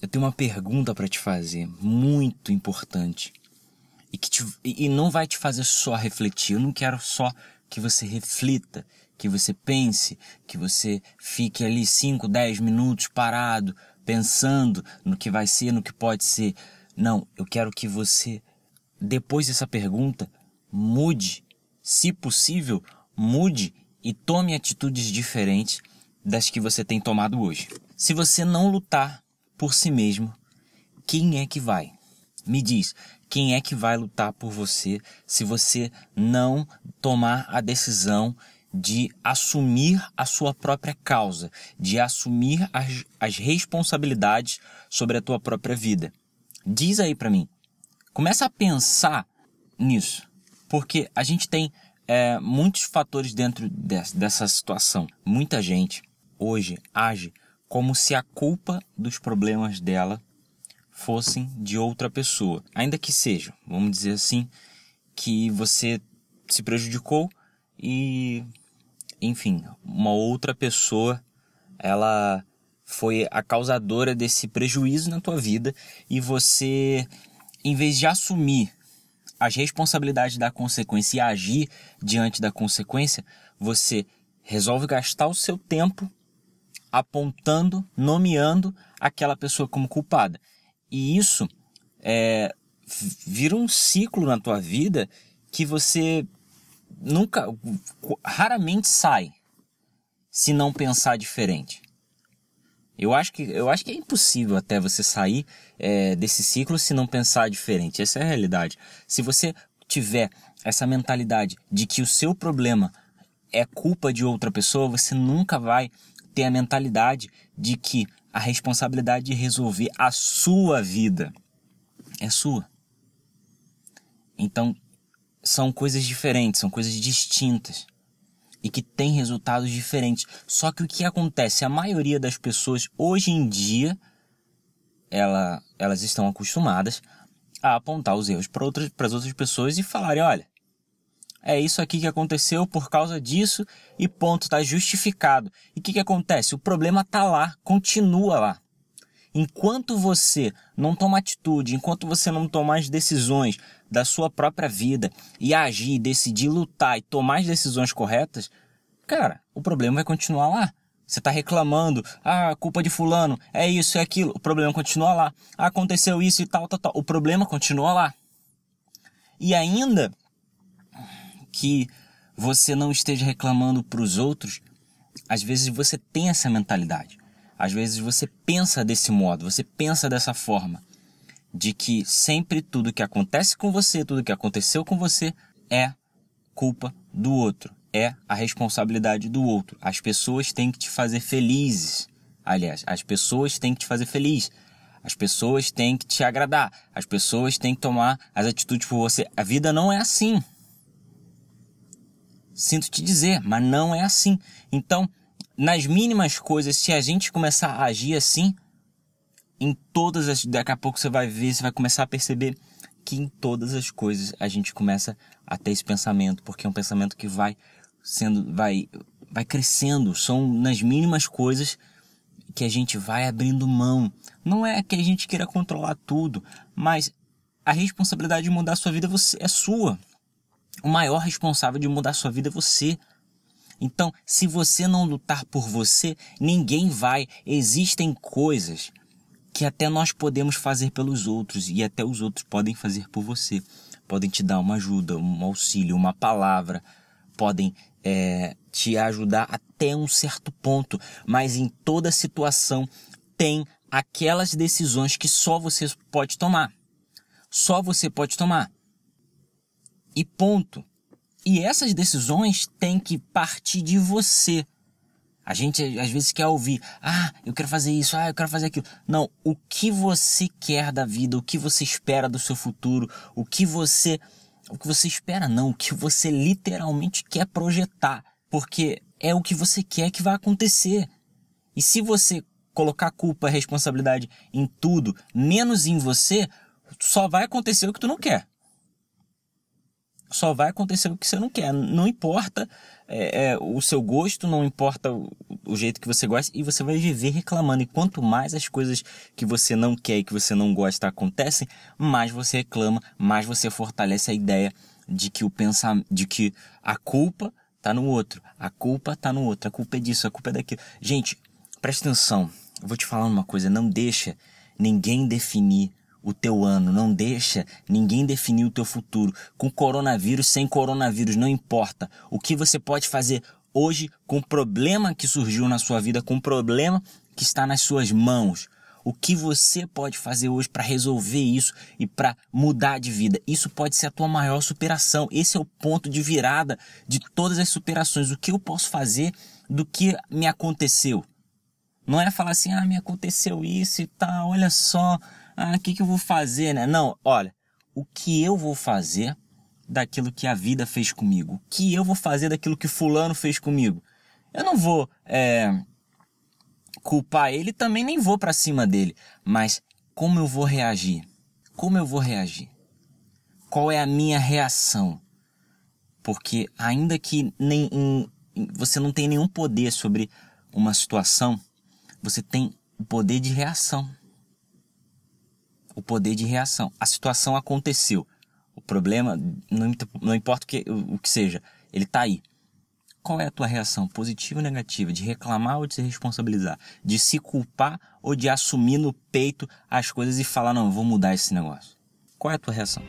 eu tenho uma pergunta para te fazer, muito importante. E que te, e não vai te fazer só refletir. Eu não quero só que você reflita, que você pense, que você fique ali 5, 10 minutos parado, pensando no que vai ser, no que pode ser. Não, eu quero que você, depois dessa pergunta, mude, se possível, mude e tome atitudes diferentes das que você tem tomado hoje. Se você não lutar por si mesmo, quem é que vai? Me diz, quem é que vai lutar por você se você não tomar a decisão de assumir a sua própria causa, de assumir as, as responsabilidades sobre a tua própria vida? Diz aí para mim. Começa a pensar nisso, porque a gente tem é, muitos fatores dentro de, dessa situação. Muita gente hoje age como se a culpa dos problemas dela fossem de outra pessoa. Ainda que seja, vamos dizer assim, que você se prejudicou e, enfim, uma outra pessoa, ela foi a causadora desse prejuízo na tua vida e você, em vez de assumir as responsabilidades da consequência e agir diante da consequência, você resolve gastar o seu tempo apontando, nomeando aquela pessoa como culpada. E isso é, vira um ciclo na tua vida que você nunca, raramente sai se não pensar diferente. Eu acho que, eu acho que é impossível até você sair é, desse ciclo se não pensar diferente. Essa é a realidade. Se você tiver essa mentalidade de que o seu problema é culpa de outra pessoa, você nunca vai ter a mentalidade de que a responsabilidade de resolver a sua vida é sua. Então, são coisas diferentes, são coisas distintas e que têm resultados diferentes. Só que o que acontece? A maioria das pessoas hoje em dia ela, elas estão acostumadas a apontar os erros para outras, para as outras pessoas e falarem: olha, é isso aqui que aconteceu por causa disso e ponto, está justificado. E o que, que acontece? O problema está lá, continua lá. Enquanto você não toma atitude, enquanto você não tomar as decisões da sua própria vida e agir, decidir lutar e tomar as decisões corretas, cara, o problema vai continuar lá. Você está reclamando, ah, culpa de fulano, é isso, é aquilo, o problema continua lá. Ah, aconteceu isso e tal, tal, tal. O problema continua lá. E ainda que você não esteja reclamando para os outros, às vezes você tem essa mentalidade. Às vezes você pensa desse modo, você pensa dessa forma, de que sempre tudo que acontece com você, tudo que aconteceu com você é culpa do outro, é a responsabilidade do outro. As pessoas têm que te fazer felizes. Aliás, as pessoas têm que te fazer feliz. As pessoas têm que te agradar. As pessoas têm que tomar as atitudes por você. A vida não é assim. Sinto te dizer, mas não é assim. Então, nas mínimas coisas, se a gente começar a agir assim, em todas as. Daqui a pouco você vai ver, você vai começar a perceber que em todas as coisas a gente começa a ter esse pensamento, porque é um pensamento que vai sendo. vai, vai crescendo. São nas mínimas coisas que a gente vai abrindo mão. Não é que a gente queira controlar tudo, mas a responsabilidade de mudar a sua vida é sua o maior responsável de mudar sua vida é você. Então, se você não lutar por você, ninguém vai. Existem coisas que até nós podemos fazer pelos outros e até os outros podem fazer por você. Podem te dar uma ajuda, um auxílio, uma palavra, podem é, te ajudar até um certo ponto, mas em toda situação tem aquelas decisões que só você pode tomar. Só você pode tomar. E ponto. E essas decisões têm que partir de você. A gente às vezes quer ouvir, ah, eu quero fazer isso, ah, eu quero fazer aquilo. Não, o que você quer da vida, o que você espera do seu futuro, o que você. O que você espera, não, o que você literalmente quer projetar. Porque é o que você quer que vai acontecer. E se você colocar culpa e responsabilidade em tudo, menos em você, só vai acontecer o que tu não quer. Só vai acontecer o que você não quer. Não importa é, é, o seu gosto, não importa o, o, jeito que você gosta, e você vai viver reclamando. E quanto mais as coisas que você não quer e que você não gosta acontecem, mais você reclama, mais você fortalece a ideia de que o pensar, de que a culpa tá no outro, a culpa tá no outro, a culpa é disso, a culpa é daquilo. Gente, presta atenção. Eu vou te falar uma coisa, não deixa ninguém definir o teu ano, não deixa ninguém definir o teu futuro. Com coronavírus, sem coronavírus, não importa. O que você pode fazer hoje com o problema que surgiu na sua vida, com o problema que está nas suas mãos. O que você pode fazer hoje para resolver isso e para mudar de vida? Isso pode ser a tua maior superação. Esse é o ponto de virada de todas as superações. O que eu posso fazer do que me aconteceu? Não é falar assim, ah, me aconteceu isso e tal, olha só, ah, o que, que eu vou fazer, né? Não, olha, o que eu vou fazer daquilo que a vida fez comigo? O que eu vou fazer daquilo que fulano fez comigo? Eu não vou é, culpar ele, também nem vou para cima dele, mas como eu vou reagir? Como eu vou reagir? Qual é a minha reação? Porque ainda que nem, você não tem nenhum poder sobre uma situação, você tem o poder de reação o poder de reação. A situação aconteceu. O problema, não, importa o que, o, o que seja, ele está aí. Qual é a tua reação, positiva ou negativa? De reclamar ou de se responsabilizar? De se culpar ou de assumir no peito as coisas e falar, não, eu vou mudar esse negócio? Qual é a tua reação?